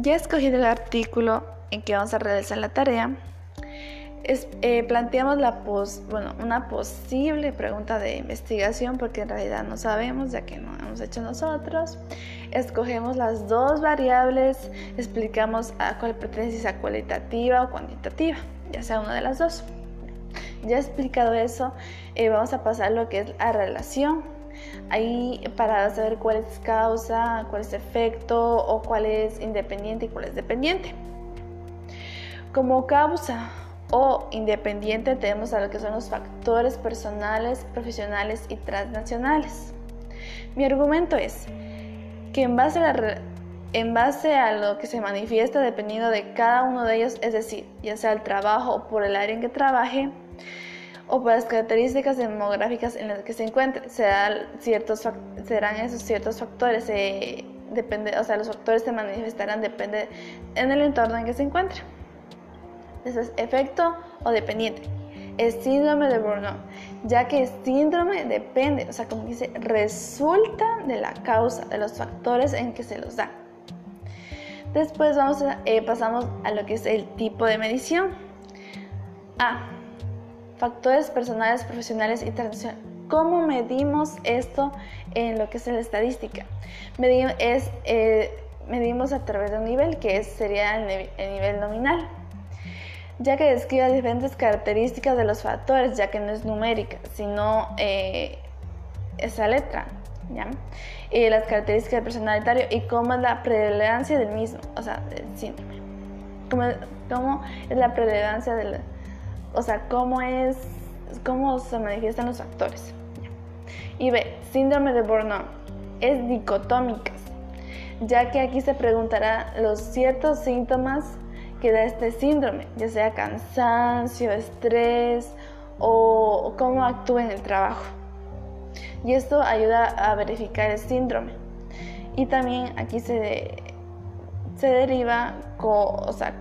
Ya escogido el artículo en que vamos a realizar la tarea. Eh, planteamos una posible pregunta de investigación porque en realidad no sabemos ya que no hemos hecho nosotros. Escogemos las dos variables, explicamos a cuál pertenece, a cualitativa o cuantitativa, ya sea una de las dos. Ya explicado eso, eh, vamos a pasar lo que es la relación. Ahí para saber cuál es causa, cuál es efecto o cuál es independiente y cuál es dependiente. Como causa o independiente tenemos a lo que son los factores personales, profesionales y transnacionales. Mi argumento es que en base a lo que se manifiesta dependiendo de cada uno de ellos, es decir, ya sea el trabajo o por el área en que trabaje, o por las características demográficas en las que se encuentre, serán, ciertos, serán esos ciertos factores, depende, o sea, los factores se manifestarán depende en el entorno en que se encuentre. Eso es efecto o dependiente. Síndrome de Burnout, ya que el síndrome depende, o sea, como dice, resulta de la causa, de los factores en que se los da. Después vamos a, eh, pasamos a lo que es el tipo de medición. A. Factores personales, profesionales y tradicionales. ¿Cómo medimos esto en lo que es la estadística? Es, eh, medimos a través de un nivel que sería el nivel nominal ya que describe diferentes características de los factores, ya que no es numérica, sino eh, esa letra, ¿ya? Y las características del personalitario y cómo es la prevalencia del mismo, o sea, del síndrome. Cómo, cómo es la prevalencia del, o sea, cómo es, cómo se manifiestan los factores. Y B, síndrome de Burnout, es dicotómica, ya que aquí se preguntará los ciertos síntomas que da este síndrome, ya sea cansancio, estrés o cómo actúa en el trabajo. Y esto ayuda a verificar el síndrome. Y también aquí se, se deriva o sea,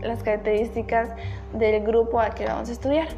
las características del grupo al que vamos a estudiar.